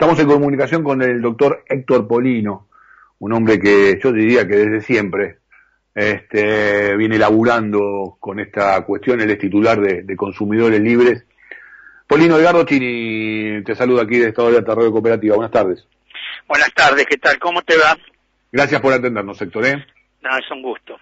Estamos en comunicación con el doctor Héctor Polino, un hombre que yo diría que desde siempre este, viene laburando con esta cuestión, él es titular de, Consumidores Libres. Polino Edgardo Chini te saluda aquí de Estado de Alta Radio Cooperativa. Buenas tardes. Buenas tardes, ¿qué tal? ¿Cómo te va? Gracias por atendernos, Héctor. ¿eh? No, es un gusto.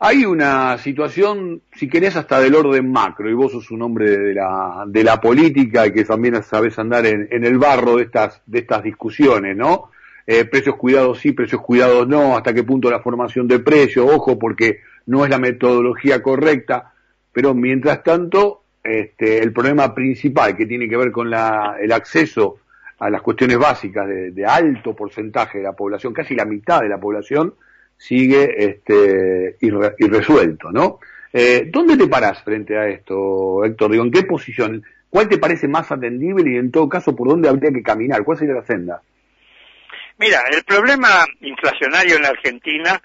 Hay una situación, si querés, hasta del orden macro, y vos sos un hombre de la, de la política y que también sabés andar en, el barro de estas, de estas discusiones, ¿no? Eh, precios cuidados sí, precios cuidados no, hasta qué punto la formación de precios, ojo, porque no es la metodología correcta, pero mientras tanto, este, el problema principal que tiene que ver con la, el acceso a las cuestiones básicas de alto porcentaje de la población, casi la mitad de la población, sigue este, irresuelto, ¿no? Eh, ¿Dónde te parás frente a esto, Héctor? Digo, ¿En qué posición? ¿Cuál te parece más atendible y en todo caso por dónde habría que caminar? ¿Cuál sería la senda? Mira, el problema inflacionario en la Argentina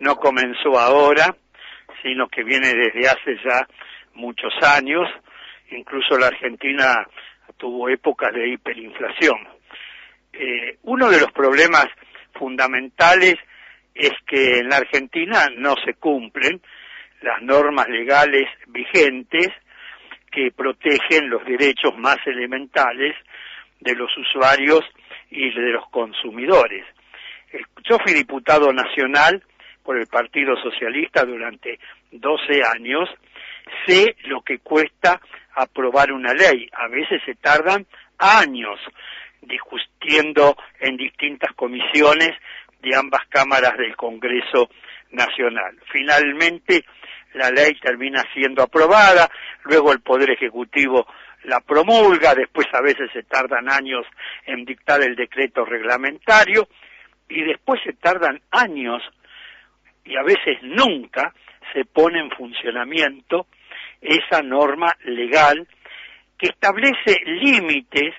no comenzó ahora, sino que viene desde hace ya muchos años. Incluso la Argentina tuvo épocas de hiperinflación. Eh, uno de los problemas fundamentales es que en la Argentina no se cumplen las normas legales vigentes que protegen los derechos más elementales de los usuarios y de los consumidores. Yo fui diputado nacional por el Partido Socialista durante 12 años, sé lo que cuesta aprobar una ley. A veces se tardan años discutiendo en distintas comisiones de ambas cámaras del Congreso Nacional. Finalmente, la ley termina siendo aprobada, luego el Poder Ejecutivo la promulga, después a veces se tardan años en dictar el decreto reglamentario y después se tardan años y a veces nunca se pone en funcionamiento esa norma legal que establece límites,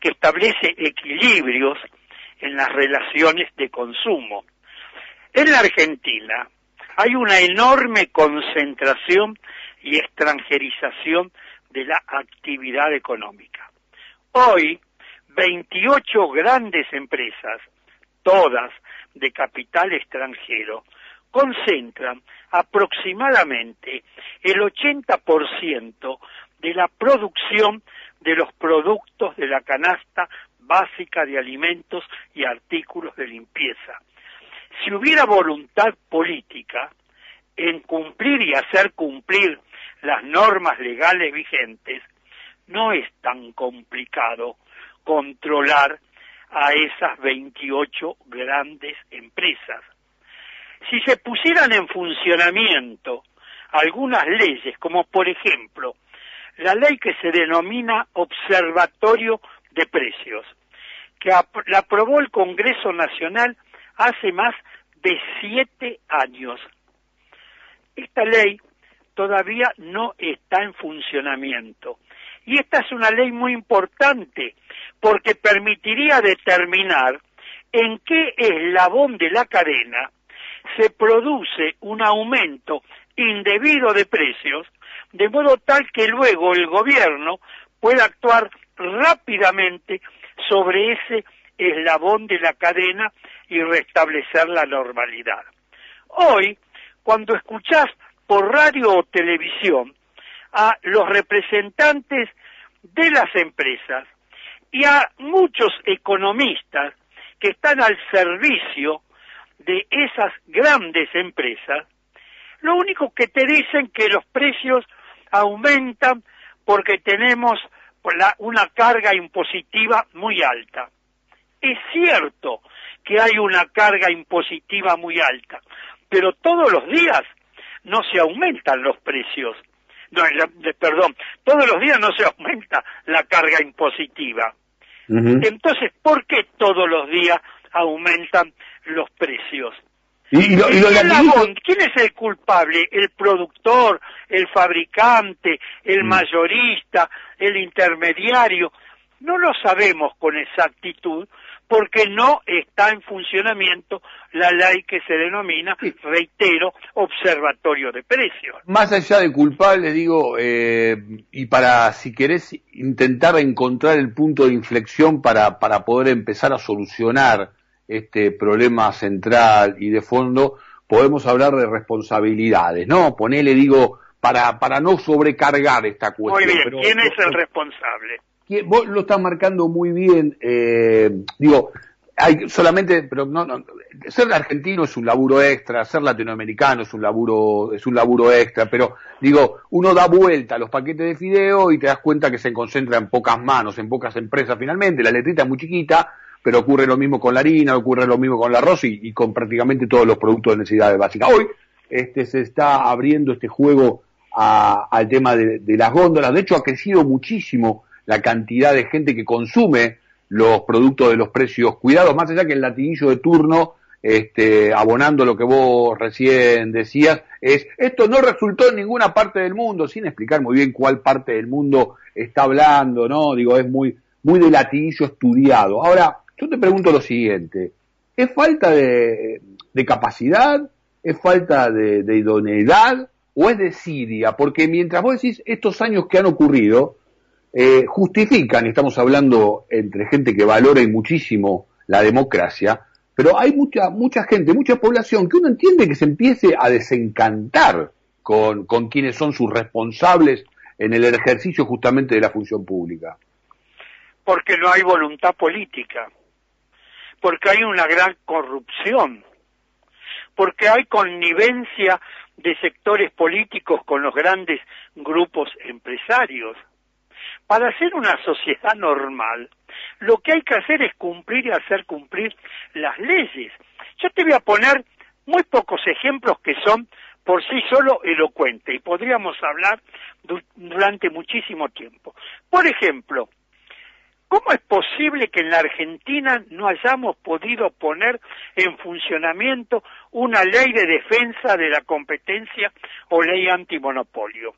que establece equilibrios en las relaciones de consumo. En la Argentina hay una enorme concentración y extranjerización de la actividad económica. Hoy, 28 grandes empresas, todas de capital extranjero, concentran aproximadamente el 80% de la producción de los productos de la canasta básica de alimentos y artículos de limpieza. Si hubiera voluntad política en cumplir y hacer cumplir las normas legales vigentes, no es tan complicado controlar a esas 28 grandes empresas. Si se pusieran en funcionamiento algunas leyes, como por ejemplo la ley que se denomina Observatorio de Precios, que la aprobó el Congreso Nacional hace más de siete años. Esta ley todavía no está en funcionamiento. Y esta es una ley muy importante porque permitiría determinar en qué eslabón de la cadena se produce un aumento indebido de precios, de modo tal que luego el gobierno pueda actuar rápidamente sobre ese eslabón de la cadena y restablecer la normalidad. Hoy, cuando escuchás por radio o televisión a los representantes de las empresas y a muchos economistas que están al servicio de esas grandes empresas, lo único que te dicen que los precios aumentan porque tenemos una carga impositiva muy alta. Es cierto que hay una carga impositiva muy alta, pero todos los días no se aumentan los precios. No, perdón, todos los días no se aumenta la carga impositiva. Entonces, ¿por qué todos los días aumentan los precios? ¿Y, ¿Quién es el culpable? ¿El productor, el fabricante, el mm. mayorista, el intermediario? No lo sabemos con exactitud porque no está en funcionamiento la ley que se denomina, reitero, observatorio de precios. Más allá de culpable, digo, eh, y para, si querés, intentar encontrar el punto de inflexión para, para poder empezar a solucionar este problema central y de fondo, podemos hablar de responsabilidades, ¿no? Ponele, digo, para, para no sobrecargar esta cuestión. Muy bien, ¿quién es el responsable? Vos lo estás marcando muy bien, eh, digo, hay solamente, pero no, no, ser argentino es un laburo extra, ser latinoamericano es un laburo, es un laburo extra, pero digo, uno da vuelta a los paquetes de fideo y te das cuenta que se concentra en pocas manos, en pocas empresas finalmente, la letrita es muy chiquita, pero ocurre lo mismo con la harina, ocurre lo mismo con el arroz y, con prácticamente todos los productos de necesidades básicas. Hoy este, se está abriendo este juego al tema de, las góndolas, de hecho ha crecido muchísimo la cantidad de gente que consume los productos de los precios cuidados, más allá que el latinillo de turno, este, abonando lo que vos recién decías, es, esto no resultó en ninguna parte del mundo, sin explicar muy bien cuál parte del mundo está hablando, ¿no? Digo, es muy, muy de latinillo estudiado. Ahora, yo te pregunto lo siguiente, ¿es falta de, capacidad? ¿Es falta de, idoneidad? ¿O es de Siria? Porque mientras vos decís estos años que han ocurrido, eh, justifican, estamos hablando entre gente que valora muchísimo la democracia, pero hay mucha, mucha gente, mucha población que uno entiende que se empiece a desencantar con, con quienes son sus responsables en el ejercicio justamente de la función pública. Porque no hay voluntad política porque hay una gran corrupción, porque hay connivencia de sectores políticos con los grandes grupos empresarios. Para hacer una sociedad normal, lo que hay que hacer es cumplir y hacer cumplir las leyes. Yo te voy a poner muy pocos ejemplos que son por sí solo elocuentes y podríamos hablar durante muchísimo tiempo. Por ejemplo, ¿Cómo es posible que en la Argentina no hayamos podido poner en funcionamiento una ley de defensa de la competencia o ley antimonopolio?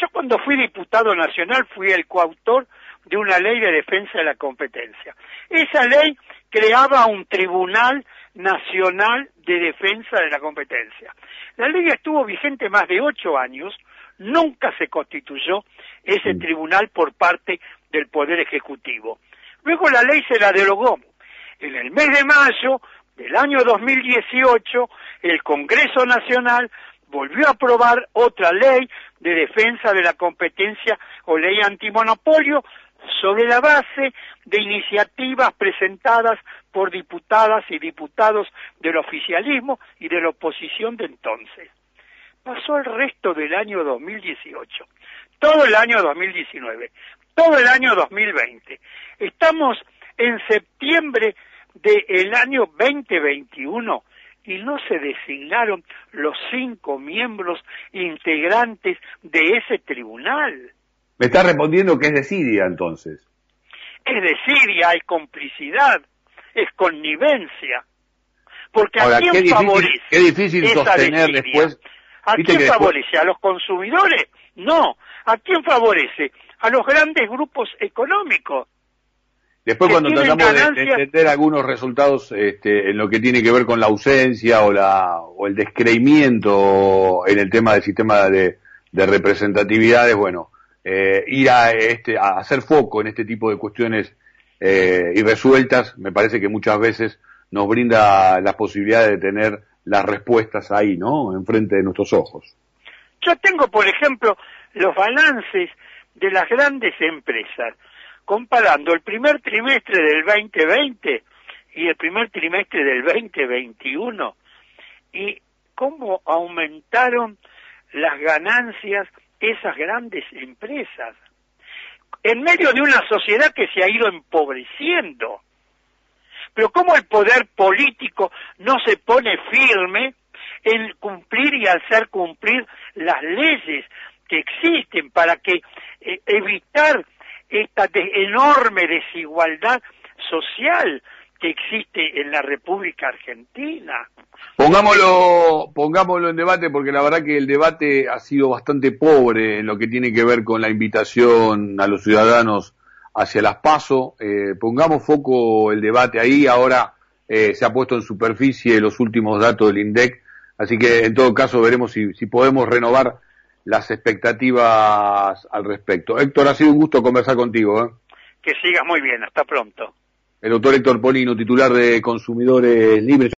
Yo cuando fui diputado nacional fui el coautor de una ley de defensa de la competencia. Esa ley creaba un tribunal nacional de defensa de la competencia. La ley estuvo vigente más de ocho años, nunca se constituyó ese mm. tribunal por parte del Poder Ejecutivo. Luego la ley se la derogó. En el mes de mayo del año 2018, el Congreso Nacional volvió a aprobar otra ley de defensa de la competencia o ley antimonopolio sobre la base de iniciativas presentadas por diputadas y diputados del oficialismo y de la oposición de entonces. Pasó el resto del año 2018, todo el año 2019 todo el año 2020. Estamos en septiembre del año 2021 y no se designaron los cinco miembros integrantes de ese tribunal. Me está respondiendo que es de Siria entonces. Es de Siria, hay complicidad, es connivencia. Porque ¿a quién favorece? Qué difícil sostener después. ¿A quién favorece? ¿A los consumidores? No. ¿A quién favorece? A los grandes grupos económicos. Después cuando tratamos de, entender algunos resultados este, en lo que tiene que ver con la ausencia o, la, o el descreimiento en el tema del sistema de, representatividades, bueno, eh, ir a, este, a hacer foco en este tipo de cuestiones eh, irresueltas, me parece que muchas veces nos brinda la posibilidad de tener las respuestas ahí, ¿no? Enfrente de nuestros ojos. Yo tengo, por ejemplo, los balances de las grandes empresas, comparando el primer trimestre del 2020 y el primer trimestre del 2021, y cómo aumentaron las ganancias esas grandes empresas, en medio de una sociedad que se ha ido empobreciendo. Pero cómo el poder político no se pone firme en cumplir y hacer cumplir las leyes que existen para que eh, evitar esta enorme desigualdad social que existe en la República Argentina. Pongámoslo, pongámoslo en debate porque la verdad que el debate ha sido bastante pobre en lo que tiene que ver con la invitación a los ciudadanos hacia las PASO. Eh, pongamos foco el debate ahí. Ahora eh, se ha puesto en superficie los últimos datos del INDEC. Así que en todo caso veremos si, si podemos renovar las expectativas al respecto. Héctor, ha sido un gusto conversar contigo. ¿eh? Que sigas muy bien. Hasta pronto. El doctor Héctor Polino, titular de Consumidores Libres.